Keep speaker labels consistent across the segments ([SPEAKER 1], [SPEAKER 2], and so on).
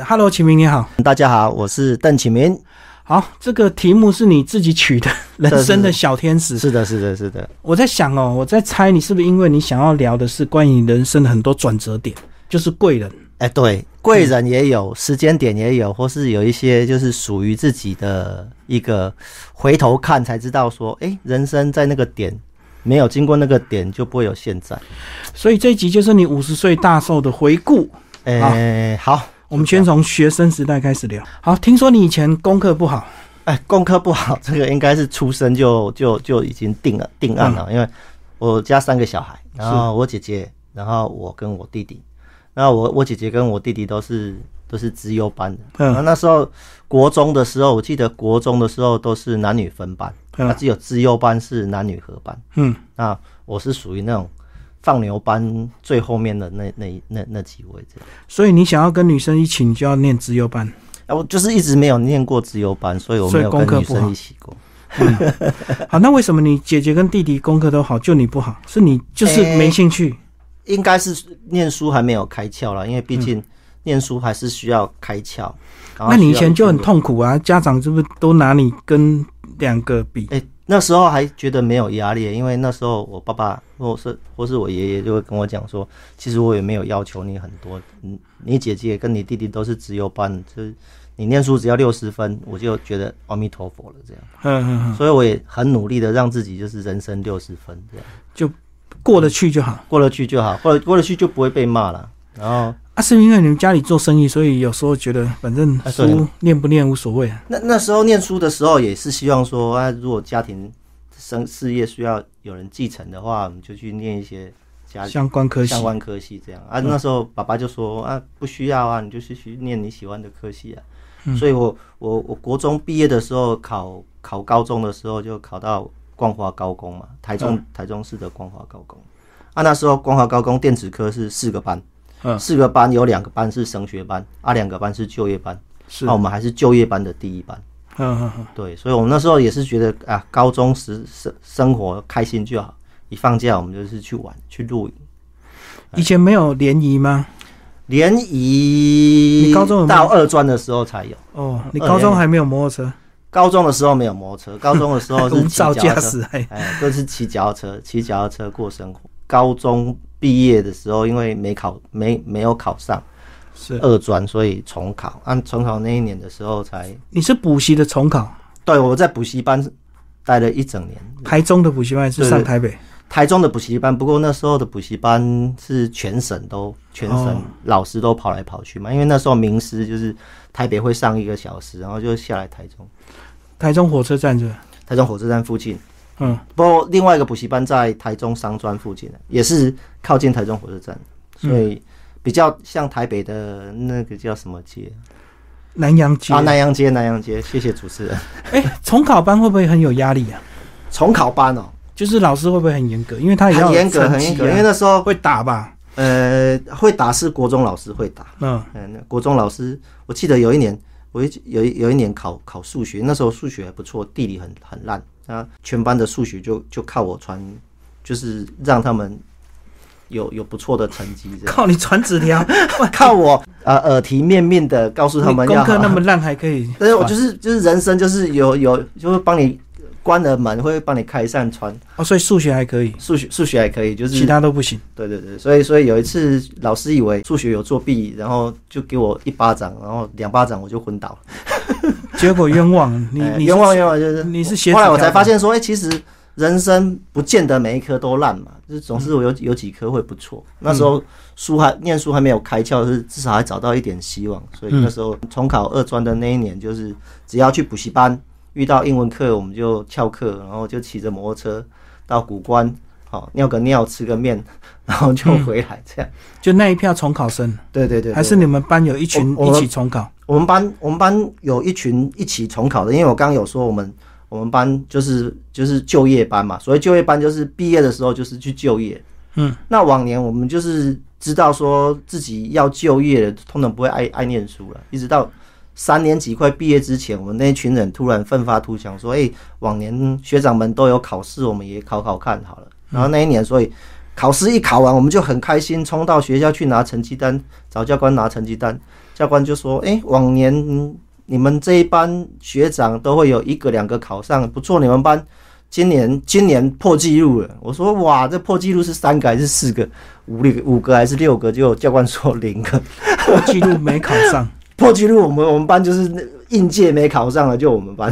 [SPEAKER 1] Hello，启明你好。
[SPEAKER 2] 大家好，我是邓启明。
[SPEAKER 1] 好，这个题目是你自己取的，人生的小天使。
[SPEAKER 2] 是的，是的，是的。
[SPEAKER 1] 我在想哦，我在猜你是不是因为你想要聊的是关于人生的很多转折点，就是贵人。
[SPEAKER 2] 哎，对，贵人也有，时间点也有，或是有一些就是属于自己的一个回头看才知道说，哎，人生在那个点没有经过那个点就不会有现在。
[SPEAKER 1] 所以这一集就是你五十岁大寿的回顾。
[SPEAKER 2] 哎，好。
[SPEAKER 1] 我们先从学生时代开始聊。好，听说你以前功课不好，
[SPEAKER 2] 哎，功课不好，这个应该是出生就就就已经定了定案了。因为我家三个小孩，然后我姐姐，然后我跟我弟弟，然后我我姐姐跟我弟弟都是都是资优班的。嗯，那时候国中的时候，我记得国中的时候都是男女分班，那只有资优班是男女合班。嗯，那我是属于那种。放牛班最后面的那那那那几位这样，
[SPEAKER 1] 所以你想要跟女生一起，你就要念资优班。
[SPEAKER 2] 我就是一直没有念过资优班，所以我没有跟女生一起过。
[SPEAKER 1] 好，那为什么你姐姐跟弟弟功课都好，就你不好？是你就是没兴趣？
[SPEAKER 2] 应该是念书还没有开窍了，因为毕竟念书还是需要开窍。
[SPEAKER 1] 那你以前就很痛苦啊？家长是不是都拿你跟两个比？
[SPEAKER 2] 哎。那时候还觉得没有压力，因为那时候我爸爸或是或是我爷爷就会跟我讲说，其实我也没有要求你很多，嗯，你姐姐跟你弟弟都是自由班，就是你念书只要六十分，我就觉得阿弥陀佛了这样。嗯嗯嗯。所以我也很努力的让自己就是人生六十分这样，
[SPEAKER 1] 就过得去就好，
[SPEAKER 2] 过得去就好，过得过得去就不会被骂了。然后。
[SPEAKER 1] 啊，是因为你们家里做生意，所以有时候觉得反正书念不念无所谓。
[SPEAKER 2] 啊那那时候念书的时候，也是希望说啊，如果家庭生事业需要有人继承的话，我们就去念一些家
[SPEAKER 1] 相关科系、
[SPEAKER 2] 相关科系这样啊。那时候爸爸就说啊，不需要啊，你就去去念你喜欢的科系啊。所以我我我国中毕业的时候考考高中的时候，就考到光华高工嘛，台中台中市的光华高工。啊，那时候光华高工电子科是四个班。四个班有两个班是升学班，啊，两个班是就业班。是，那我们还是就业班的第一班。嗯嗯嗯。对，所以我们那时候也是觉得啊，高中时生生活开心就好，一放假我们就是去玩去露营。
[SPEAKER 1] 以前没有联谊吗？
[SPEAKER 2] 联谊，
[SPEAKER 1] 你高中
[SPEAKER 2] 到二专的时候才有。
[SPEAKER 1] 哦，你高中还没有摩托车？
[SPEAKER 2] 高中的时候没有摩托车，高中的时候是 骑脚
[SPEAKER 1] 驾驶，哎，
[SPEAKER 2] 都是骑脚踏车，骑脚踏车过生活。高中。毕业的时候，因为没考没没有考上，是二专，所以重考。按重考那一年的时候才。
[SPEAKER 1] 你是补习的重考？
[SPEAKER 2] 对，我在补习班待了一整年。
[SPEAKER 1] 台中的补习班是上台北？
[SPEAKER 2] 台中的补习班，不过那时候的补习班是全省都全省老师都跑来跑去嘛，因为那时候名师就是台北会上一个小时，然后就下来台中。
[SPEAKER 1] 台中火车站是？
[SPEAKER 2] 台中火车站附近。嗯，不过另外一个补习班在台中商专附近的，也是靠近台中火车站，所以比较像台北的那个叫什么街？
[SPEAKER 1] 南洋街
[SPEAKER 2] 啊，南洋街，南洋街。谢谢主持人。
[SPEAKER 1] 哎，重考班会不会很有压力啊？
[SPEAKER 2] 重考班哦，
[SPEAKER 1] 就是老师会不会很严格？因为他
[SPEAKER 2] 很严格，很严格。因为那时候
[SPEAKER 1] 会打吧？
[SPEAKER 2] 呃，会打是国中老师会打。嗯嗯，国中老师，我记得有一年，我有有有一年考考数学，那时候数学还不错，地理很很烂。啊，全班的数学就就靠我传，就是让他们有有不错的成绩。
[SPEAKER 1] 靠你传纸条，
[SPEAKER 2] 靠我呃耳提面命的告诉他们，
[SPEAKER 1] 功课那么烂还可以。
[SPEAKER 2] 但是我就是就是人生就是有有就会帮你关了门会帮你开一扇窗。
[SPEAKER 1] 哦，所以数学还可以，
[SPEAKER 2] 数学数学还可以，就是
[SPEAKER 1] 其他都不行。
[SPEAKER 2] 对对对，所以所以有一次老师以为数学有作弊，然后就给我一巴掌，然后两巴掌我就昏倒了。
[SPEAKER 1] 结果冤枉你，你
[SPEAKER 2] 冤枉冤枉就是
[SPEAKER 1] 你是写。
[SPEAKER 2] 后来我才发现说，哎，其实人生不见得每一科都烂嘛，就是总是有有几科会不错。那时候书还念书还没有开窍，是至少还找到一点希望。所以那时候重考二专的那一年，就是只要去补习班遇到英文课，我们就翘课，然后就骑着摩托车到古关，好尿个尿吃个面，然后就回来。这样
[SPEAKER 1] 就那一票重考生，
[SPEAKER 2] 对对对，
[SPEAKER 1] 还是你们班有一群一起重考。
[SPEAKER 2] 我们班我们班有一群一起重考的，因为我刚刚有说我们我们班就是就是就业班嘛，所谓就业班就是毕业的时候就是去就业。嗯，那往年我们就是知道说自己要就业，通常不会爱爱念书了，一直到三年级快毕业之前，我们那一群人突然奋发图强，说：“哎，往年学长们都有考试，我们也考考看好了。”然后那一年，所以考试一考完，我们就很开心，冲到学校去拿成绩单，找教官拿成绩单。教官就说：“哎，往年你们这一班学长都会有一个两个考上，不错，你们班今年今年破纪录了。”我说：“哇，这破纪录是三个还是四个？五六五个还是六个？”就教官说零个，
[SPEAKER 1] 破纪录没考上。
[SPEAKER 2] 破纪录，我们我们班就是应届没考上了，就我们班。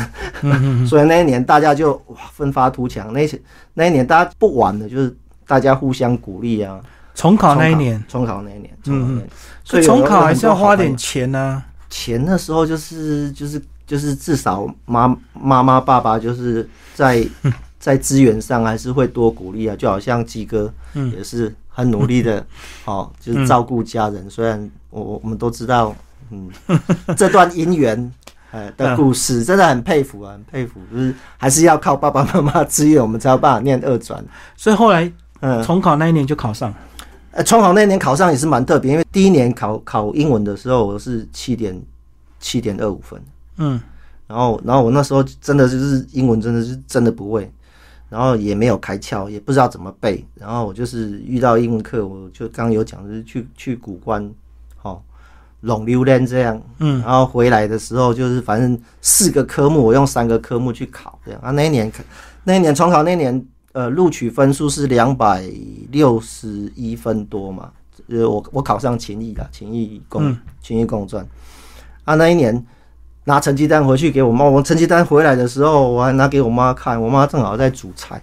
[SPEAKER 2] 所以那一年大家就哇奋发图强，那那一年大家不玩的，就是大家互相鼓励啊。
[SPEAKER 1] 重考那一年，
[SPEAKER 2] 重考那一年，嗯，
[SPEAKER 1] 所以重考还是要花点钱呢。
[SPEAKER 2] 钱的时候就是就是就是至少妈妈妈爸爸就是在 在资源上还是会多鼓励啊，就好像鸡哥也是很努力的，哦，就是照顾家人。虽然我我们都知道。嗯，这段姻缘，呃的故事真的很佩服啊，很佩服，就是还是要靠爸爸妈妈支援，我们才有办法念二专。
[SPEAKER 1] 所以后来，嗯，重考那一年就考上。
[SPEAKER 2] 呃，重考那一年考上也是蛮特别，因为第一年考考英文的时候，我是七点七点二五分。嗯，然后然后我那时候真的就是英文真的是真的不会，然后也没有开窍，也不知道怎么背，然后我就是遇到英文课，我就刚刚有讲，就是去去古关，好。拢榴莲这样，嗯，然后回来的时候就是反正四个科目，我用三个科目去考这样。啊，那一年，那一年重考那年，呃，录取分数是两百六十一分多嘛，呃，我我考上勤益了，勤益公勤益公专。啊，那一年拿成绩单回去给我妈，我成绩单回来的时候，我还拿给我妈看，我妈正好在煮菜，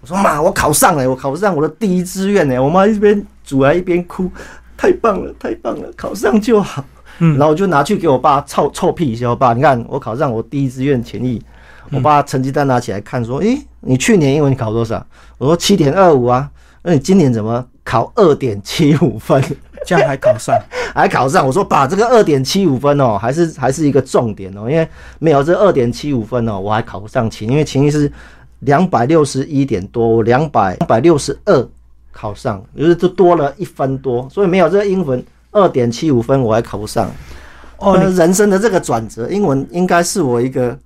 [SPEAKER 2] 我说妈，我考上了，我考上我的第一志愿呢。我妈一边煮还一边哭。太棒了，太棒了，考上就好。嗯，然后我就拿去给我爸臭臭屁一下，我爸，你看我考上我第一志愿前一。我爸成绩单拿起来看，说：“诶，你去年英文考多少？”我说：“七点二五啊。”那你今年怎么考二点七五分？
[SPEAKER 1] 这样还考上？
[SPEAKER 2] 还考上？我说：“把这个二点七五分哦，还是还是一个重点哦，因为没有这二点七五分哦，我还考不上勤，因为勤益是两百六十一点多，两百两百六十二。”考上，就是就多了一分多，所以没有这个英文二点七五分，我还考不上。哦，人生的这个转折，英文应该是我一个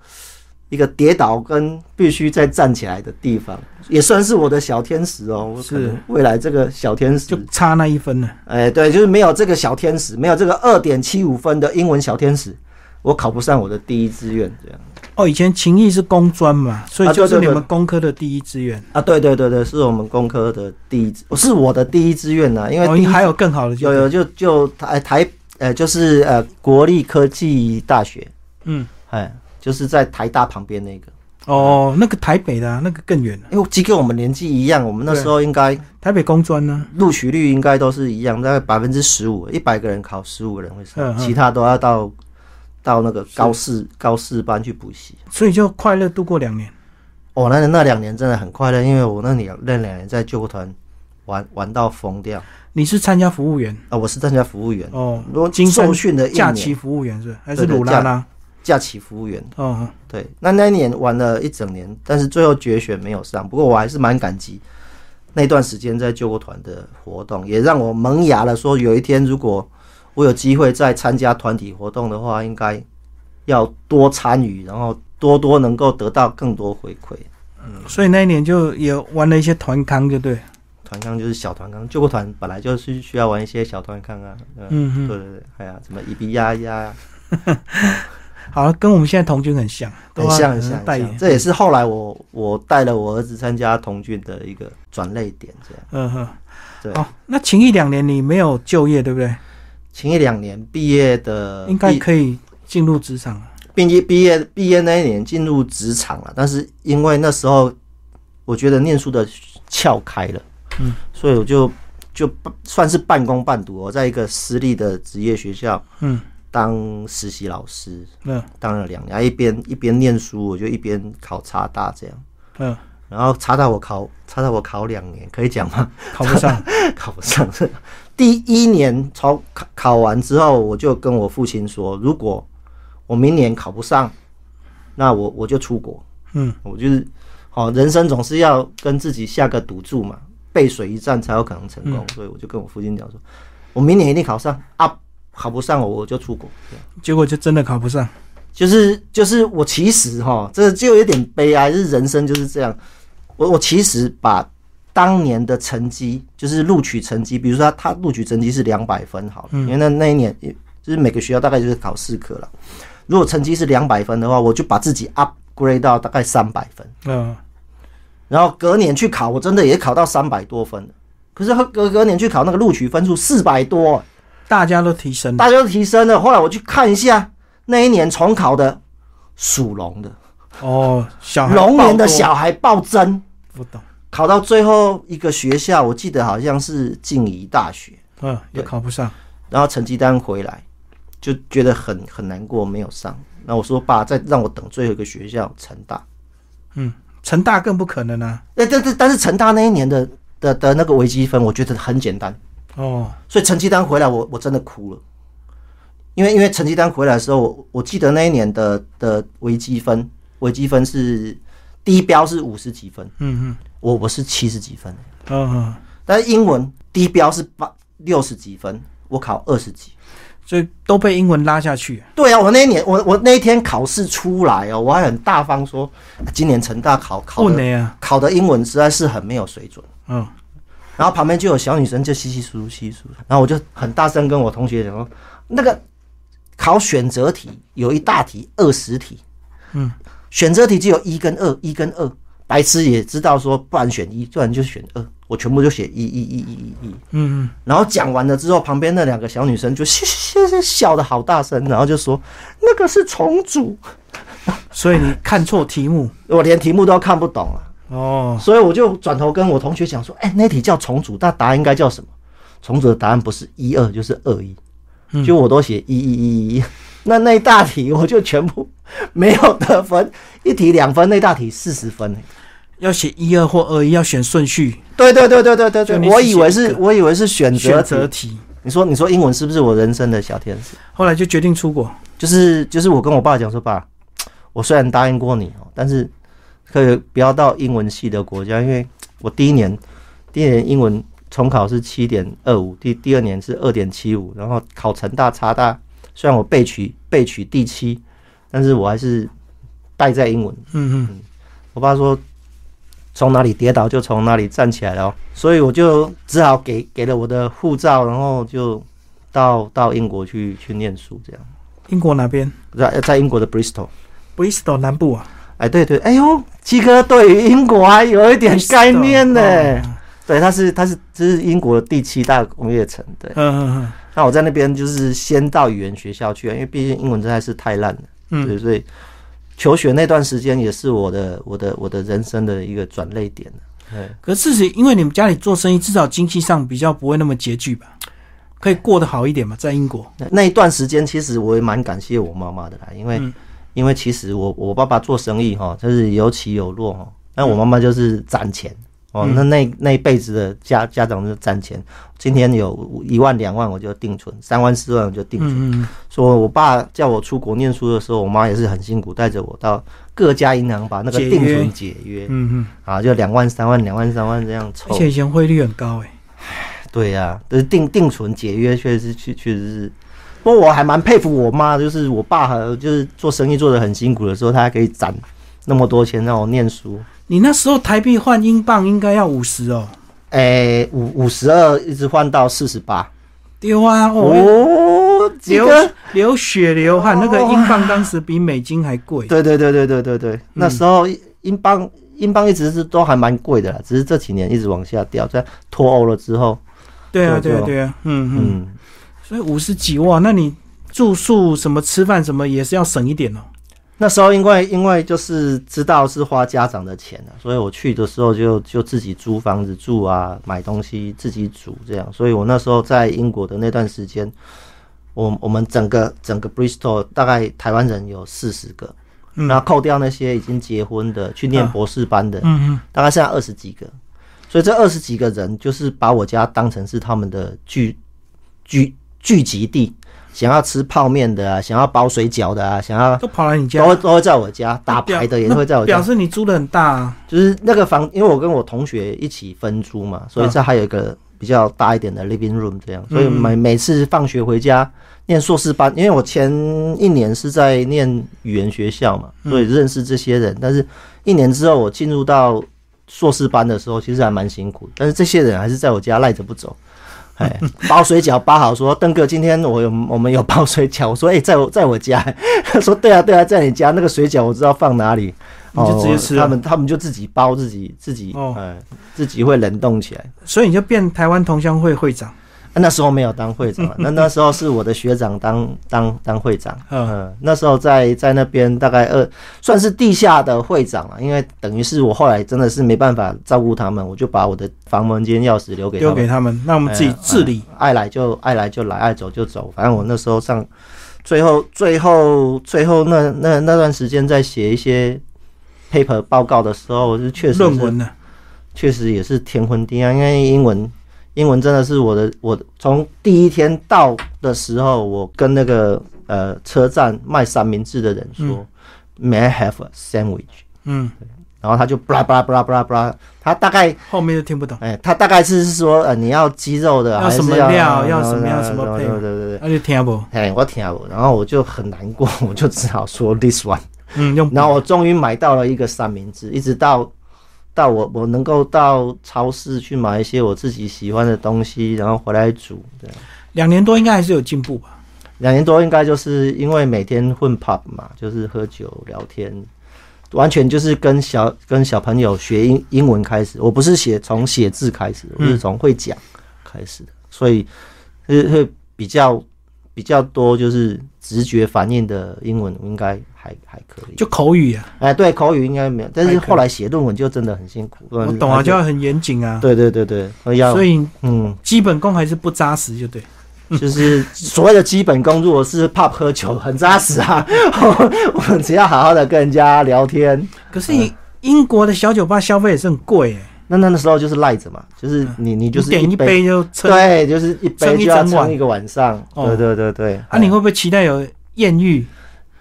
[SPEAKER 2] 一个跌倒跟必须再站起来的地方，也算是我的小天使哦。是未来这个小天使
[SPEAKER 1] 就差那一分了。
[SPEAKER 2] 哎，对，就是没有这个小天使，没有这个二点七五分的英文小天使，我考不上我的第一志愿这样。
[SPEAKER 1] 哦，以前勤益是工专嘛，所以就是你们工科的第一志愿
[SPEAKER 2] 啊。对对对对，是我们工科的第一，是我的第一志愿呐。因为你
[SPEAKER 1] 还有更好的，
[SPEAKER 2] 有有就就台台呃，就是呃国立科技大学，嗯，哎，就是在台大旁边那个。
[SPEAKER 1] 哦，那个台北的那个更远
[SPEAKER 2] 因为即跟我们年纪一样，我们那时候应该
[SPEAKER 1] 台北工专呢，
[SPEAKER 2] 录取率应该都是一样，大概百分之十五，一百个人考十五个人会上，其他都要到。到那个高四高四班去补习，
[SPEAKER 1] 所以就快乐度过两年。
[SPEAKER 2] 哦，那那两年真的很快乐，因为我那两那两年在救国团玩玩到疯掉。
[SPEAKER 1] 你是参加服务员
[SPEAKER 2] 啊？我是参加服务员
[SPEAKER 1] 哦。
[SPEAKER 2] 经受训的
[SPEAKER 1] 假期服务员是还是鲁拉拉？
[SPEAKER 2] 假期服务员哦，对。那那一年玩了一整年，但是最后决选没有上。不过我还是蛮感激那段时间在救国团的活动，也让我萌芽了。说有一天如果我有机会再参加团体活动的话，应该要多参与，然后多多能够得到更多回馈。
[SPEAKER 1] 嗯，所以那一年就也玩了一些团康，就对。
[SPEAKER 2] 团康就是小团康，救国团本来就是需要玩一些小团康啊。嗯嗯，对对对，还有什么一比压压。
[SPEAKER 1] 好，跟我们现在童军很像，
[SPEAKER 2] 很像很像。代言，这也是后来我我带了我儿子参加童军的一个转类点，这样。嗯哼，
[SPEAKER 1] 对。哦，那勤役两年你没有就业，对不对？
[SPEAKER 2] 勤一两年，毕业的
[SPEAKER 1] 应该可以进入职场了。
[SPEAKER 2] 毕业毕业毕业那一年进入职场了，但是因为那时候我觉得念书的窍开了，嗯，所以我就就算是半工半读，我在一个私立的职业学校，嗯，当实习老师，嗯，当了两年，一边一边念书，我就一边考插大这样，嗯。然后查到我考，查到我考两年，可以讲吗？
[SPEAKER 1] 考不上，
[SPEAKER 2] 考不上。第一年考考考完之后，我就跟我父亲说，如果我明年考不上，那我我就出国。嗯，我就是，好，人生总是要跟自己下个赌注嘛，背水一战才有可能成功。所以我就跟我父亲讲说，我明年一定考上啊，考不上我我就出国。
[SPEAKER 1] 结果就真的考不上，
[SPEAKER 2] 就是就是我其实哈，这就有点悲哀，是人生就是这样。我我其实把当年的成绩，就是录取成绩，比如说他他录取成绩是两百分，好，因为那那一年就是每个学校大概就是考四科了。如果成绩是两百分的话，我就把自己 upgrade 到大概三百分。
[SPEAKER 1] 嗯，
[SPEAKER 2] 然后隔年去考，我真的也考到三百多分。可是隔隔年去考那个录取分数四百多，
[SPEAKER 1] 大家都提升了。
[SPEAKER 2] 大家都提升了。后来我去看一下那一年重考的属龙的，
[SPEAKER 1] 哦，小孩
[SPEAKER 2] 龙年的小孩暴增，
[SPEAKER 1] 不懂，
[SPEAKER 2] 考到最后一个学校，我记得好像是静宜大学，
[SPEAKER 1] 嗯，也考不上。
[SPEAKER 2] 然后成绩单回来，就觉得很很难过，没有上。那我说爸，再让我等最后一个学校成大。
[SPEAKER 1] 嗯，成大更不可能啊。
[SPEAKER 2] 那但但但是成大那一年的的的那个微积分，我觉得很简单，
[SPEAKER 1] 哦，
[SPEAKER 2] 所以成绩单回来我我真的哭了，因为因为成绩单回来的时候，我我记得那一年的的微积分，微积分是第一标是五十几分，
[SPEAKER 1] 嗯嗯
[SPEAKER 2] 我我是七十几分，
[SPEAKER 1] 嗯，嗯，
[SPEAKER 2] 但是英文低标是八六十几分，我考二十几。
[SPEAKER 1] 所以都被英文拉下去。
[SPEAKER 2] 对啊，我那一年我我那一天考试出来哦，我还很大方说，啊今年成大考考的
[SPEAKER 1] 问的呀，
[SPEAKER 2] 考的英文实在是很没有水准。
[SPEAKER 1] 嗯，
[SPEAKER 2] 然后旁边就有小女生就稀稀疏疏稀疏，然后我就很大声跟我同学讲说，那个考选择题有一大题二十题，
[SPEAKER 1] 嗯，
[SPEAKER 2] 选择题只有一跟二，一跟二，白痴也知道说不然选一，不然就选二，我全部就写一一一一一一，
[SPEAKER 1] 嗯
[SPEAKER 2] 然后讲完了之后，旁边那两个小女生就笑笑笑笑的好大声，然后就说那个是重组，
[SPEAKER 1] 嗯，所以你看错题目。
[SPEAKER 2] 我连题目都看不懂啊。
[SPEAKER 1] 哦，
[SPEAKER 2] 所以我就转头跟我同学讲说：“哎、那题叫重组，那答案应该叫什么？重组的答案不是一二就是二一，
[SPEAKER 1] 嗯
[SPEAKER 2] 就我都写一一一一。那那一大题我就全部 没有得分，一题两分，那大题四十分、欸。
[SPEAKER 1] 要写一二或二一，要选顺序
[SPEAKER 2] 对对对对对对对，我以为是我以为是选择题
[SPEAKER 1] 择题。
[SPEAKER 2] 你说你说英文是不是我人生的小天使？
[SPEAKER 1] 后来就决定出国。
[SPEAKER 2] 就是就是我跟我爸讲说，爸，我虽然答应过你哦，但是可以不要到英文系的国家，因为我第一年第一年英文重考是七点二五，第第二年是二点七五，然后考成大差大，虽然我被取被取第七，但是我还是败在英文。
[SPEAKER 1] 嗯嗯，
[SPEAKER 2] 我爸说从哪里跌倒就从哪里站起来了哦，所以我就只好给给了我的护照，然后就到到英国去去念书，这样
[SPEAKER 1] 英国哪边
[SPEAKER 2] 在在英国的 Bristol。
[SPEAKER 1] ？Bristol 南部啊。
[SPEAKER 2] 哎，对对，哎呦，七哥对于英国还有一点概念呢。
[SPEAKER 1] 哦
[SPEAKER 2] 对，它是它是这是英国的第七大工业城。对，
[SPEAKER 1] 嗯嗯嗯
[SPEAKER 2] 那我在那边就是先到语言学校去啊，因为毕竟英文真的是太烂了。
[SPEAKER 1] 嗯
[SPEAKER 2] 对，所以求学那段时间也是我的我的我的人生的一个转泪点对，
[SPEAKER 1] 可是事实，因为你们家里做生意，至少经济上比较不会那么拮据吧，可以过得好一点嘛，在英国。
[SPEAKER 2] 那那一段时间，其实我也蛮感谢我妈妈的啦，因为、
[SPEAKER 1] 嗯。
[SPEAKER 2] 因为其实我我爸爸做生意哈，就是有起有落哈，那我妈妈就是攒钱哦，
[SPEAKER 1] 嗯
[SPEAKER 2] 那那那一辈子的家家长就攒钱，今天有一万两万我就定存，三万四万我就定存。
[SPEAKER 1] 嗯嗯
[SPEAKER 2] 说我爸叫我出国念书的时候，我妈也是很辛苦，带着我到各家银行把那个定存解约
[SPEAKER 1] 嗯嗯，
[SPEAKER 2] 啊，就两万三万两万三万这样凑
[SPEAKER 1] 而。且以前汇率很高哎。
[SPEAKER 2] 对呀、就是定定存解约，确实确确实是。不过我还蛮佩服我妈，就是我爸和就是做生意做的很辛苦的时候，他还可以攒那么多钱让我念书。
[SPEAKER 1] 你那时候台币换英镑应该要五十哦。
[SPEAKER 2] 哎，五五十二一直换到四十八。
[SPEAKER 1] 丢啊！哦，流？流血流汗，那个英镑当时比美金还贵。
[SPEAKER 2] 对对对对对对对，那时候英镑英镑一直是都还蛮贵的啦，只是这几年一直往下掉，在脱欧了之后，
[SPEAKER 1] 对啊，
[SPEAKER 2] 就
[SPEAKER 1] 对啊，对啊，嗯嗯。
[SPEAKER 2] 嗯，
[SPEAKER 1] 所以五十几哇，那你住宿什么吃饭什么也是要省一点哦。
[SPEAKER 2] 那时候因为因为就是知道是花家长的钱啊，所以我去的时候就就自己租房子住啊，买东西自己煮这样。所以我那时候在英国的那段时间，我我们整个整个 Bristol 大概台湾人有四十个，
[SPEAKER 1] 嗯
[SPEAKER 2] 然后扣掉那些已经结婚的去念
[SPEAKER 1] 啊
[SPEAKER 2] 博士班的，
[SPEAKER 1] 嗯
[SPEAKER 2] 大概剩下二十几个。所以这二十几个人就是把我家当成是他们的聚聚聚集地，想要吃泡面的啊，想要包水饺的啊，想要
[SPEAKER 1] 嗯，都跑来你家
[SPEAKER 2] 都会都会在我家，打牌的也会在我家
[SPEAKER 1] 表
[SPEAKER 2] 家。
[SPEAKER 1] 示你租的很大啊。
[SPEAKER 2] 就是那个房，因为我跟我同学一起分租嘛，所以这还有一个比较大一点的 living room 这样。所以每每次放学回家念硕士班，因为我前一年是在念语言学校嘛，所以认识这些人。但是一年之后我进入到硕士班的时候，其实还蛮辛苦，但是这些人还是在我家赖着不走。哎，包水饺包好，说邓哥，今天我有我们有包水饺。我说，哎，在我在我家。他说，对啊，对啊，在你家那个水饺我知道放哪里，
[SPEAKER 1] 你就直接吃。
[SPEAKER 2] 他们他们就自己包，自己自己，哎，自己会冷冻起来。
[SPEAKER 1] 所以你就变台湾同乡会会长。
[SPEAKER 2] 那时候没有当会长，那 那时候是我的学长当当当会长。嗯，那时候在在那边大概二算是地下的会长了，因为等于是我后来真的是没办法照顾他们，我就把我的房门间钥匙留给
[SPEAKER 1] 留给他们，那我们自己治理，
[SPEAKER 2] 爱来就爱来就来，爱走就走。反正我那时候上最后最后最后那那那段时间在写一些 paper 报告的时候，是确实
[SPEAKER 1] 论文呢，
[SPEAKER 2] 确实也是天昏地暗，因为英文。英文真的是我的，我从第一天到的时候，我跟那个呃车站卖三明治的人说，May I have a sandwich？嗯，然后他就布拉布拉布拉布拉布拉，他大概
[SPEAKER 1] 后面就听不懂。
[SPEAKER 2] 哎，他大概是说，呃，你要鸡肉的，
[SPEAKER 1] 要什么料，要什么样什么配？
[SPEAKER 2] 对对对，
[SPEAKER 1] 那就听不。
[SPEAKER 2] 哎，我听不，然后我就很难过，我就只好说 this one。
[SPEAKER 1] 嗯，用。
[SPEAKER 2] 然后我终于买到了一个三明治，一直到。到我我能够到超市去买一些我自己喜欢的东西，然后回来煮。对，
[SPEAKER 1] 两年多应该还是有进步吧？
[SPEAKER 2] 两年多应该就是因为每天混 pub 嘛，就是喝酒聊天，完全就是跟小跟小朋友学英英文开始。我不是写从写字开始，我是从会讲开始的，所以会会比较比较多就是直觉反应的英文应该。还还可以，
[SPEAKER 1] 就口语啊，
[SPEAKER 2] 哎，对，口语应该没有，但是后来写论文就真的很辛苦。
[SPEAKER 1] 我懂啊，就要很严谨啊。
[SPEAKER 2] 对对对对，
[SPEAKER 1] 所以嗯，基本功还是不扎实，就对。
[SPEAKER 2] 就是所谓的基本功，如果是怕喝酒，很扎实啊。我们只要好好的跟人家聊天。
[SPEAKER 1] 可是英英国的小酒吧消费也是很贵哎。
[SPEAKER 2] 那那时候就是赖着嘛，就是你你就是
[SPEAKER 1] 点一杯就
[SPEAKER 2] 对，就是一杯就要撑一个晚上。对对对对。
[SPEAKER 1] 啊，你会不会期待有艳遇？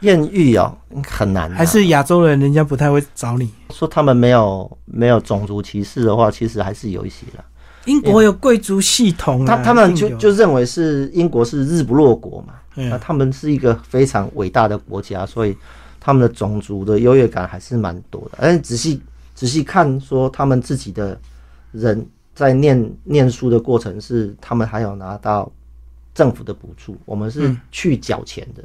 [SPEAKER 2] 艳遇哦，很难。
[SPEAKER 1] 还是亚洲人，人家不太会找你。
[SPEAKER 2] 说他们没有没有种族歧视的话，其实还是有一些的。
[SPEAKER 1] 英国有贵族系统，
[SPEAKER 2] 他他们就就认为是英国是日不落国嘛。那他们是一个非常伟大的国家，所以他们的种族的优越感还是蛮多的。但是仔细仔细看，说他们自己的人在念念书的过程是，他们还有拿到政府的补助，我们是去缴钱的。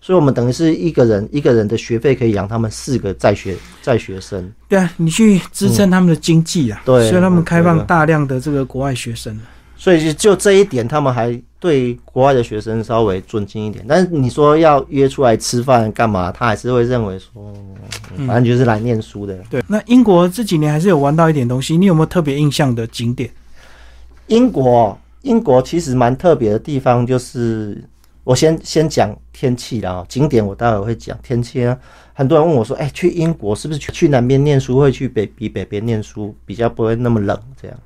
[SPEAKER 2] 所以，我们等于是一个人一个人的学费可以养他们四个在学在学生。
[SPEAKER 1] 对啊，你去支撑他们的经济啊。对，所以他们开放大量的这个国外学生。
[SPEAKER 2] 所以就这一点，他们还对国外的学生稍微尊敬一点。但是你说要约出来吃饭干嘛，他还是会认为说，反正就是来念书的。
[SPEAKER 1] 对，那英国这几年还是有玩到一点东西。你有没有特别印象的景点？
[SPEAKER 2] 英国，英国其实蛮特别的地方就是。我先先讲天气啦，景点我待会会讲天气啊。很多人问我说：“哎，去英国是不是去去南边念书会去北比北边念书比较不会那么冷？”这样，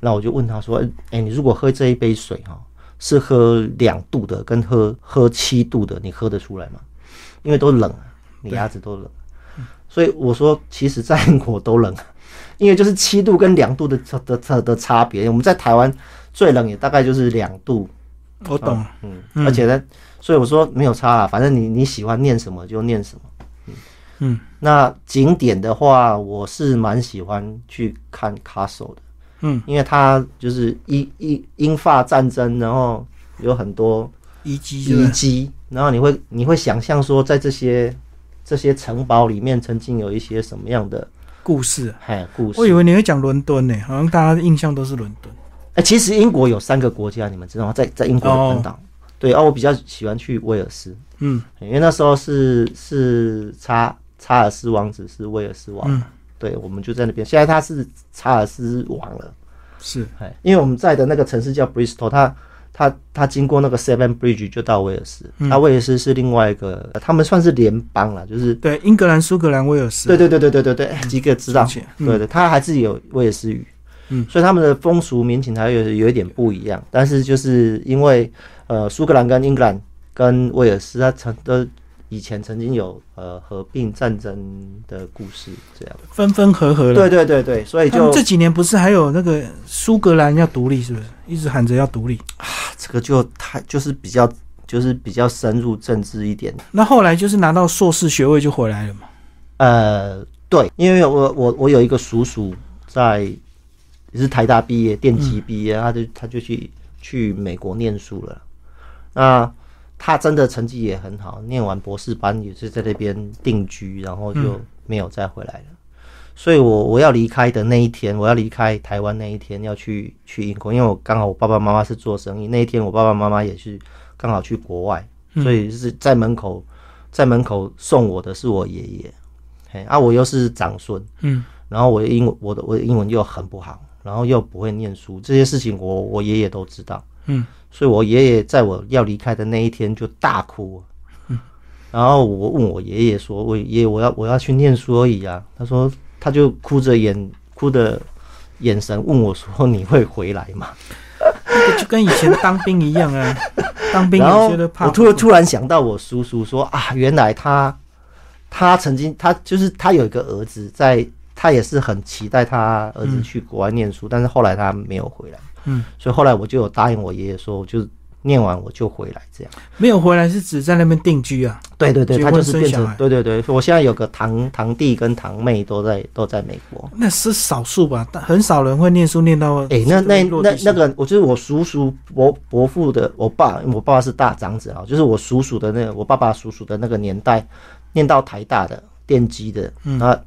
[SPEAKER 2] 那我就问他说：“哎，你如果喝这一杯水哈，是喝两度的跟喝喝七度的，你喝得出来吗？因为都冷，你牙齿都冷。所以我说，其实在英国都冷，因为就是七度跟两度的的的的差别。我们在台湾最冷也大概就是两度。”
[SPEAKER 1] 我懂，
[SPEAKER 2] 嗯，而且呢，所以我说没有差啊，反正你你喜欢念什么就念什么，嗯嗯。那景点的话，我是蛮喜欢去看 castle 的，嗯，因为它就是英英英法战争，然后有很多
[SPEAKER 1] 遗迹
[SPEAKER 2] 遗迹，然后你会你会想象说，在这些这些城堡里面曾经有一些什么样的
[SPEAKER 1] 故事，
[SPEAKER 2] 哎，故事。
[SPEAKER 1] 我以为你会讲伦敦呢，好像大家的印象都是伦敦。
[SPEAKER 2] 哎，其实英国有三个国家，你们知道吗？在在英国的本岛，对啊，我比较喜欢去威尔斯，嗯，因为那时候是是查查尔斯王子是威尔斯王，对，我们就在那边。现在他是查尔斯王了，
[SPEAKER 1] 是，
[SPEAKER 2] 哎，因为我们在的那个城市叫 Bristol，他他他经过那个 Seven Bridge 就到威尔斯，那威尔斯是另外一个，他们算是联邦了，就是
[SPEAKER 1] 对英格兰、苏格兰、威尔斯，
[SPEAKER 2] 对对对对对对对，几个知道，对对，他还是有威尔斯语。嗯，所以他们的风俗民情还有有一点不一样，但是就是因为呃，苏格兰跟英格兰跟威尔斯，它成都以前曾经有呃合并战争的故事，这样
[SPEAKER 1] 分分合合了。
[SPEAKER 2] 对对对对，所以就
[SPEAKER 1] 这几年不是还有那个苏格兰要独立，是不是一直喊着要独立
[SPEAKER 2] 啊？这个就太就是比较就是比较深入政治一点。
[SPEAKER 1] 那后来就是拿到硕士学位就回来了嘛？
[SPEAKER 2] 呃，对，因为我我我有一个叔叔在。也是台大毕业，电机毕业，他就他就去去美国念书了。那他真的成绩也很好，念完博士班也是在那边定居，然后就没有再回来了。所以我我要离开的那一天，我要离开台湾那一天要去去英国，因为我刚好我爸爸妈妈是做生意，那一天我爸爸妈妈也是刚好去国外，所以是在门口在门口送我的是我爷爷，嘿啊，我又是长孙，
[SPEAKER 1] 嗯，
[SPEAKER 2] 然后我的英文我的我的英文又很不好，然后又不会念书，这些事情我我爷爷都知道，
[SPEAKER 1] 嗯，
[SPEAKER 2] 所以我爷爷在我要离开的那一天就大哭，嗯，然后我问我爷爷说，我爷爷我要我要去念书而已啊，他说。他就哭着眼，哭的眼神问我说：“你会回来吗？”
[SPEAKER 1] 就跟以前当兵一样啊，当兵有些的怕。
[SPEAKER 2] 我突突然想到我叔叔说啊，原来他他曾经他就是他有一个儿子，在他也是很期待他儿子去国外念书，但是后来他没有回来。
[SPEAKER 1] 嗯，
[SPEAKER 2] 所以后来我就有答应我爷爷说，就。念完我就回来，这样
[SPEAKER 1] 没有回来是指在那边定居啊？
[SPEAKER 2] 对对对，
[SPEAKER 1] 他
[SPEAKER 2] 就是变成对对对。我现在有个堂堂弟跟堂妹都在都在美国，
[SPEAKER 1] 那是少数吧？但很少人会念书念到
[SPEAKER 2] 哎，那那那那个，我就是我叔叔伯伯父的，我爸我爸爸是大长子啊，就是我叔叔的那个我爸爸叔叔的那个年代，念到台大的电机的，那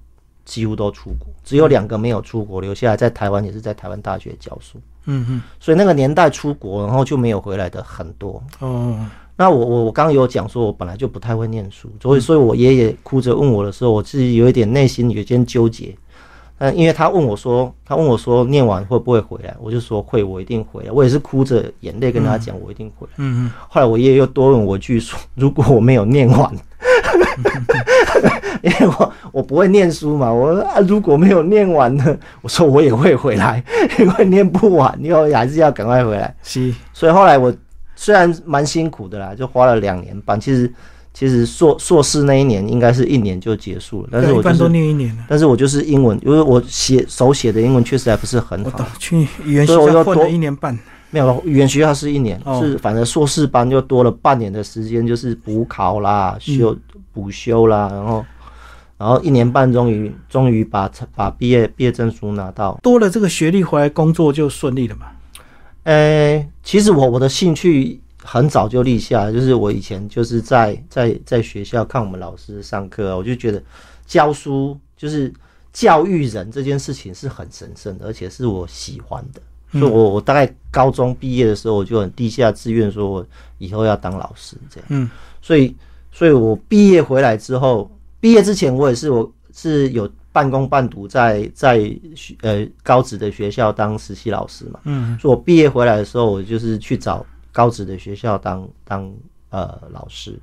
[SPEAKER 2] 几乎都出国，只有两个没有出国，留下来在台湾也是在台湾大学教书。
[SPEAKER 1] 嗯嗯，
[SPEAKER 2] 所以那个年代出国，然后就没有回来的很多。
[SPEAKER 1] 哦，
[SPEAKER 2] 那我我我刚刚有讲说，我本来就不太会念书，所以所以我爷爷哭着问我的时候，我自己有一点内心有一点纠结。嗯，因为他问我说，他问我说念完会不会回来，我就说会，我一定回来。我也是哭着眼泪跟他讲，我一定回来。
[SPEAKER 1] 嗯嗯。
[SPEAKER 2] 后来我爷爷又多问我句说，如果我没有念完。因为我我不会念书嘛，我啊如果没有念完呢，我说我也会回来，因为念不完，以后还是要赶快回来。
[SPEAKER 1] 是，
[SPEAKER 2] 所以后来我虽然蛮辛苦的啦，就花了两年半。其实其实硕硕士那一年应该是一年就结束了，但是我
[SPEAKER 1] 一都念一年了。
[SPEAKER 2] 但是我就是英文，因为我写手写的英文确实还不是很好。
[SPEAKER 1] 去语言学校混了一年半。
[SPEAKER 2] 没有语言学校是一年，是反正硕士班就多了半年的时间，就是补考啦、修补修啦，然后然后一年半终于终于把把毕业毕业证书拿到，
[SPEAKER 1] 多了这个学历回来工作就顺利了嘛。
[SPEAKER 2] 呃，其实我我的兴趣很早就立下，就是我以前就是在在在学校看我们老师上课，我就觉得教书就是教育人这件事情是很神圣的，而且是我喜欢的。所以，我我大概高中毕业的时候，我就很地下志愿，说我以后要当老师这样。
[SPEAKER 1] 嗯，
[SPEAKER 2] 所以，所以我毕业回来之后，毕业之前我也是我是有半工半读在在学呃高职的学校当实习老师嘛。
[SPEAKER 1] 嗯，
[SPEAKER 2] 所以我毕业回来的时候，我就是去找高职的学校当当呃老师，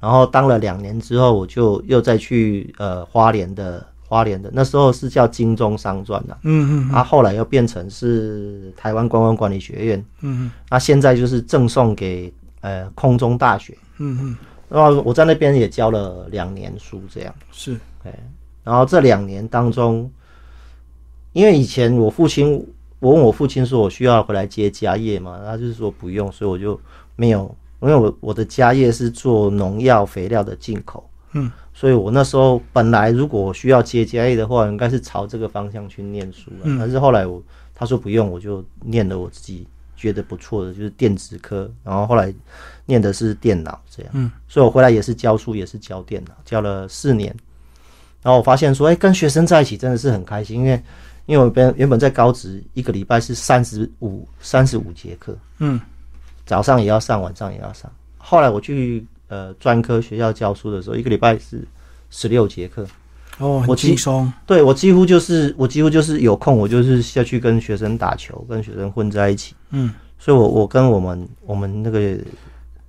[SPEAKER 2] 然后当了两年之后，我就又再去呃花莲的。花莲的那时候是叫金钟商专的，
[SPEAKER 1] 嗯嗯，
[SPEAKER 2] 啊，后来又变成是台湾观光管理学院，
[SPEAKER 1] 嗯嗯，
[SPEAKER 2] 那现在就是赠送给呃空中大学，
[SPEAKER 1] 嗯嗯，
[SPEAKER 2] 然后我在那边也教了两年书，这样
[SPEAKER 1] 是，
[SPEAKER 2] 哎，然后这两年当中，因为以前我父亲，我问我父亲说我需要回来接家业嘛，他就是说不用，所以我就没有，因为我我的家业是做农药肥料的进口，
[SPEAKER 1] 嗯。
[SPEAKER 2] 所以我那时候本来如果我需要接家业的话，应该是朝这个方向去念书了。但是后来我他说不用，我就念了我自己觉得不错的，就是电子科。然后后来念的是电脑这样。
[SPEAKER 1] 嗯，
[SPEAKER 2] 所以我回来也是教书，也是教电脑，教了四年。然后我发现说，哎，跟学生在一起真的是很开心，因为因为我原原本在高职一个礼拜是三十五三十五节课，
[SPEAKER 1] 嗯，
[SPEAKER 2] 早上也要上，晚上也要上。后来我去。呃，专科学校教书的时候，一个礼拜是十六节课，
[SPEAKER 1] 哦，很轻松。
[SPEAKER 2] 对我几乎就是我几乎就是有空，我就是下去跟学生打球，跟学生混在一起。
[SPEAKER 1] 嗯，
[SPEAKER 2] 所以，我我跟我们我们那个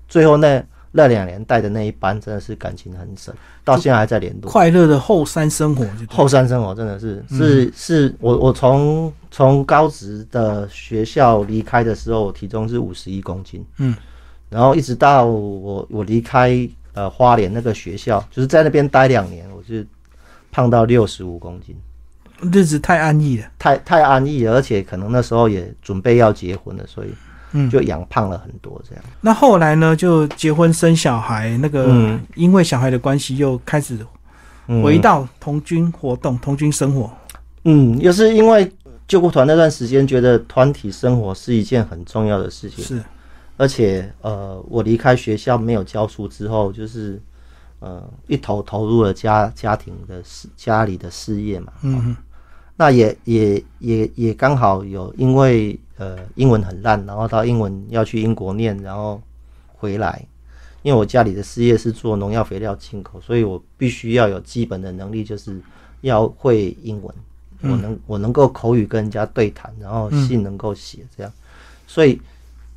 [SPEAKER 2] 最后那那两年带的那一班，真的是感情很深，到现在还在联络。
[SPEAKER 1] 快乐的后山生活，
[SPEAKER 2] 后山生活真的是是是我我从从高职的学校离开的时候，体重是五十一公斤。
[SPEAKER 1] 嗯。
[SPEAKER 2] 然后一直到我我离开呃花莲那个学校，就是在那边待两年，我就胖到六十五公斤，
[SPEAKER 1] 日子太安逸了，
[SPEAKER 2] 太太安逸了，而且可能那时候也准备要结婚了，所以
[SPEAKER 1] 嗯
[SPEAKER 2] 就养胖了很多这样。
[SPEAKER 1] 那后来呢，就结婚生小孩，那个因为小孩的关系又开始回到童军活动、童军生活。
[SPEAKER 2] 嗯，又是因为救护团那段时间，觉得团体生活是一件很重要的事情。
[SPEAKER 1] 是，
[SPEAKER 2] 而且呃，我离开学校没有教书之后，就是呃一头投入了家家庭的事，家里的事业嘛。
[SPEAKER 1] 嗯
[SPEAKER 2] 那也也也也刚好有因为呃英文很烂，然后到英文要去英国念，然后回来，因为我家里的事业是做农药肥料进口，所以我必须要有基本的能力，就是要会英文，我能我能够口语跟人家对谈，然后信能够写这样，所以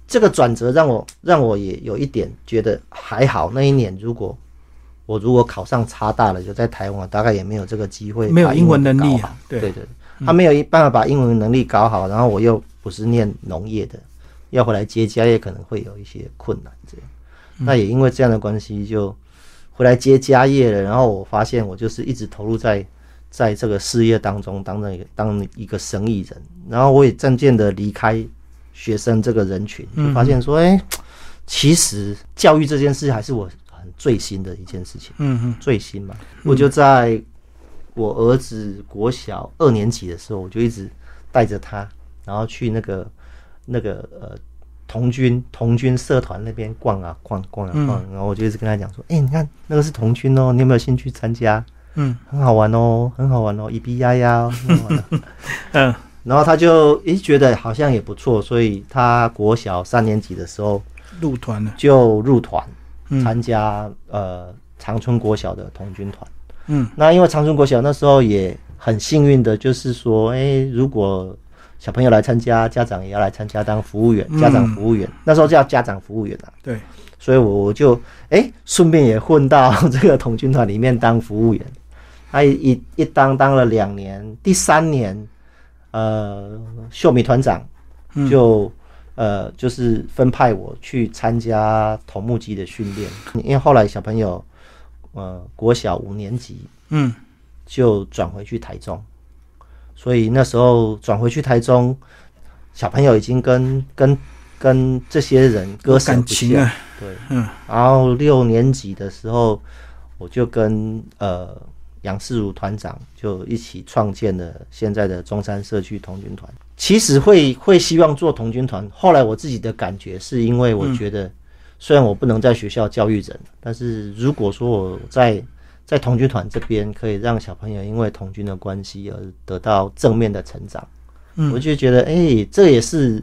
[SPEAKER 2] 这个转折让我让我也有一点觉得还好，那一年如果。我如果考上差大了，就在台湾，大概也没有这个机会。
[SPEAKER 1] 没有英文能力
[SPEAKER 2] 啊，
[SPEAKER 1] 对
[SPEAKER 2] 对对，他没有办法把英文能力搞好，然后我又不是念农业的，要回来接家业可能会有一些困难。这样，那也因为这样的关系，就回来接家业了。然后我发现我就是一直投入在在这个事业当中，当那个当一个生意人。然后我也渐渐的离开学生这个人群，就发现说，哎，其实教育这件事还是我。最新的一件事情，
[SPEAKER 1] 嗯嗯，
[SPEAKER 2] 最新嘛，我就在我儿子国小二年级的时候，我就一直带着他，然后去那个那个呃童军童军社团那边逛啊逛逛啊逛，然后我就一直跟他讲说，哎，你看那个是童军哦，你有没有兴趣参加？
[SPEAKER 1] 嗯，
[SPEAKER 2] 很好玩哦，很好玩哦，咿咿呀呀，
[SPEAKER 1] 嗯，
[SPEAKER 2] 然后他就诶觉得好像也不错，所以他国小三年级的时候
[SPEAKER 1] 入团了，
[SPEAKER 2] 就入团。参加呃长春国小的童军团，
[SPEAKER 1] 嗯，
[SPEAKER 2] 那因为长春国小那时候也很幸运的，就是说，哎，如果小朋友来参加，家长也要来参加当服务员，家长服务员，那时候叫家长服务员啊，
[SPEAKER 1] 对，
[SPEAKER 2] 所以我我就哎顺便也混到这个童军团里面当服务员，他一一当当了两年，第三年，呃，秀米团长就。呃，就是分派我去参加桐木机的训练，因为后来小朋友，呃，国小五年级，
[SPEAKER 1] 嗯，
[SPEAKER 2] 就转回去台中，所以那时候转回去台中，小朋友已经跟跟跟这些人割舍不下，对，
[SPEAKER 1] 嗯，
[SPEAKER 2] 然后六年级的时候，我就跟呃杨世如团长就一起创建了现在的中山社区童军团。其实会会希望做童军团。后来我自己的感觉是因为我觉得，虽然我不能在学校教育人，但是如果说我在在童军团这边可以让小朋友因为童军的关系而得到正面的成长，我就觉得哎，这也是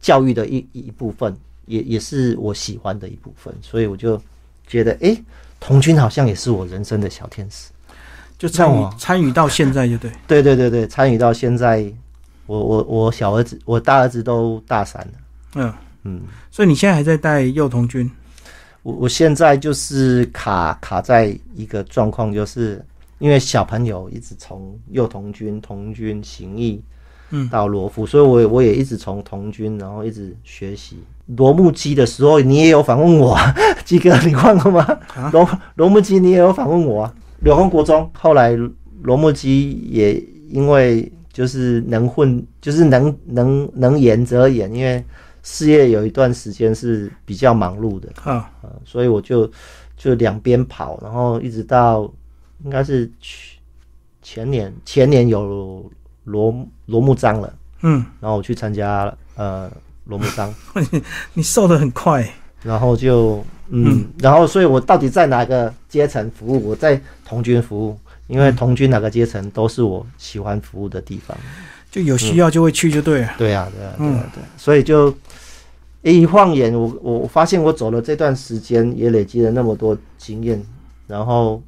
[SPEAKER 2] 教育的一一部分，也也是我喜欢的一部分。所以我就觉得哎，童军好像也是我人生的小天使，
[SPEAKER 1] 就参与参与到现在就对，
[SPEAKER 2] 对对对对，参与到现在。我我我小儿子，我大儿子都大三了。
[SPEAKER 1] 嗯嗯，所以你现在还在带幼童军？
[SPEAKER 2] 我我现在就是卡卡在一个状况，就是因为小朋友一直从幼童军、童军、行义，
[SPEAKER 1] 嗯，
[SPEAKER 2] 到罗浮，所以我我也一直从童军，然后一直学习罗木基的时候，你也有访问我，基哥，你忘了吗？罗罗木基你也有访问我啊。柳公国中后来罗木基也因为。就是能混，就是能能能演则演，因为事业有一段时间是比较忙碌的。
[SPEAKER 1] 啊，
[SPEAKER 2] 所以我就就两边跑，然后一直到应该是去前年前年有罗罗木章了，
[SPEAKER 1] 嗯，
[SPEAKER 2] 然后我去参加呃罗木章，
[SPEAKER 1] 你瘦的很快，
[SPEAKER 2] 然后就嗯，然后所以我到底在哪个阶层服务？我在童军服务。因为同居哪个阶层都是我喜欢服务的地方，
[SPEAKER 1] 就有需要就会去就对了。
[SPEAKER 2] 对啊，对啊，对啊，对。所以就一晃眼，我我发现我走了这段时间，也累积了那么多经验，然后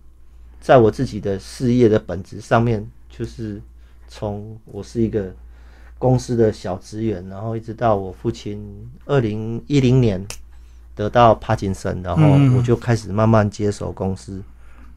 [SPEAKER 2] 在我自己的事业的本质上面，就是从我是一个公司的小职员，然后一直到我父亲二零一零年得到帕金森，然后我就开始慢慢接手公司。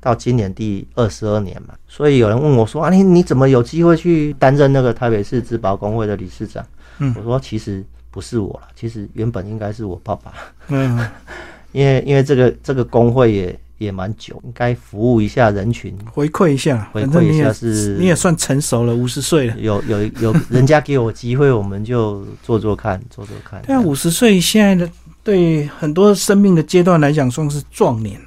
[SPEAKER 2] 到今年第二十二年嘛，所以有人问我说：“啊，你你怎么有机会去担任那个台北市植保工会的理事长？”
[SPEAKER 1] 嗯，
[SPEAKER 2] 我说：“其实不是我了，其实原本应该是我爸爸。
[SPEAKER 1] 嗯，
[SPEAKER 2] 因为因为这个这个工会也也蛮久，应该服务一下人群，
[SPEAKER 1] 回馈一下，
[SPEAKER 2] 回馈一下是
[SPEAKER 1] 你也算成熟了，五十岁了，
[SPEAKER 2] 有有有人家给我机会，我们就做做看，做做看。
[SPEAKER 1] 对啊，五十岁现在的对很多生命的阶段来讲，算是壮年。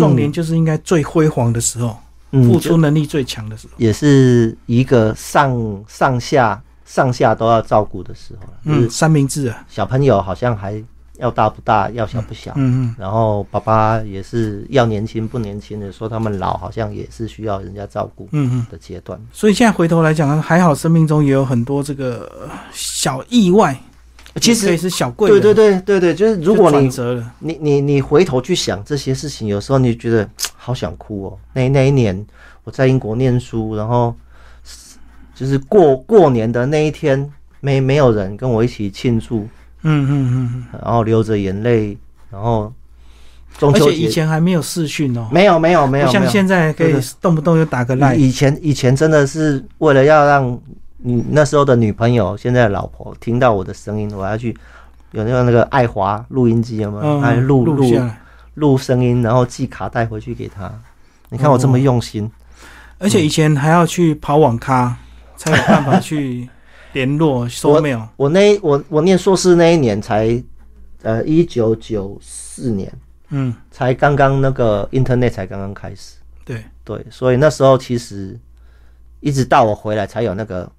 [SPEAKER 1] 壮年就是应该最辉煌的时候，付出能力最强的时候，
[SPEAKER 2] 也是一个上上下上下都要照顾的时候。了，
[SPEAKER 1] 嗯，三明治啊，
[SPEAKER 2] 小朋友好像还要大不大，要小不小，
[SPEAKER 1] 嗯嗯，
[SPEAKER 2] 然后爸爸也是要年轻不年轻的，说他们老好像也是需要人家照顾
[SPEAKER 1] 嗯嗯，
[SPEAKER 2] 的阶段。
[SPEAKER 1] 所以现在回头来讲，还好生命中也有很多这个呃小意外，
[SPEAKER 2] 其实
[SPEAKER 1] 也是小贵
[SPEAKER 2] 对，对对对对，就是如果你你你你回头去想这些事情，有时候你觉得好想哭哦。那那一年我在英国念书，然后就是过过年的那一天，没没有人跟我一起庆祝，
[SPEAKER 1] 嗯嗯嗯
[SPEAKER 2] 然后流着眼泪，然后中
[SPEAKER 1] 嗯，而且以前还没有视讯哦，
[SPEAKER 2] 没有没有没有
[SPEAKER 1] 不像现在可以动不动就打个赖，
[SPEAKER 2] 以以前以前真的是为了要让你那时候的女朋友，现在的老婆听到我的声音，我要去有那个那个爱华录音机有没有？
[SPEAKER 1] 嗯，
[SPEAKER 2] 录录，录声音，然后寄卡带回去给她。你看我这么用心，
[SPEAKER 1] 而且以前还要去跑网咖，才有办法去联络收 mail，
[SPEAKER 2] 我那我我念硕士那一年才呃一九九四年，
[SPEAKER 1] 嗯，
[SPEAKER 2] 才刚刚那个 Internet 才刚刚开始，
[SPEAKER 1] 对，
[SPEAKER 2] 对，所以那时候其实一直到我回来才有那个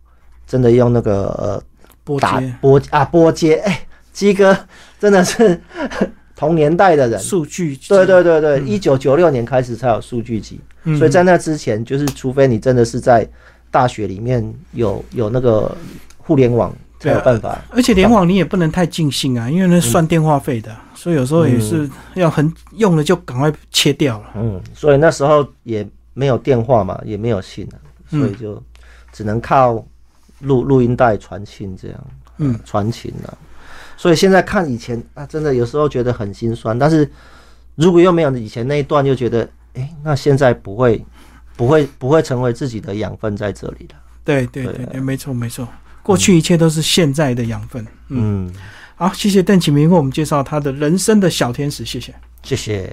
[SPEAKER 2] 真的用那个呃
[SPEAKER 1] 拨
[SPEAKER 2] 打
[SPEAKER 1] 接
[SPEAKER 2] 拨啊拨接，哎，鸡哥真的是 同年代的人。
[SPEAKER 1] 数据，
[SPEAKER 2] 对对对对，一九九六年开始才有数据集，
[SPEAKER 1] 嗯。
[SPEAKER 2] 所以在那之前，就是除非你真的是在大学里面有有那个互联网，才有办法。
[SPEAKER 1] 而且联网你也不能太尽兴啊，因为那算电话费的，所以有时候也是要很用了就赶快切掉了。
[SPEAKER 2] 嗯，所以那时候也没有电话嘛，也没有信啊，所以就只能靠录录音带传信这样，
[SPEAKER 1] 嗯，
[SPEAKER 2] 传情啊。所以现在看以前啊，真的有时候觉得很心酸，但是如果又没有以前那一段，又觉得，哎、那现在不会，不会，不会成为自己的养分在这里了。
[SPEAKER 1] 对对对
[SPEAKER 2] 对
[SPEAKER 1] 对，没错没错，过去一切都是现在的养分。嗯，
[SPEAKER 2] 嗯，
[SPEAKER 1] 好，谢谢邓启明为我们介绍他的人生的小天使，谢谢。
[SPEAKER 2] 谢谢。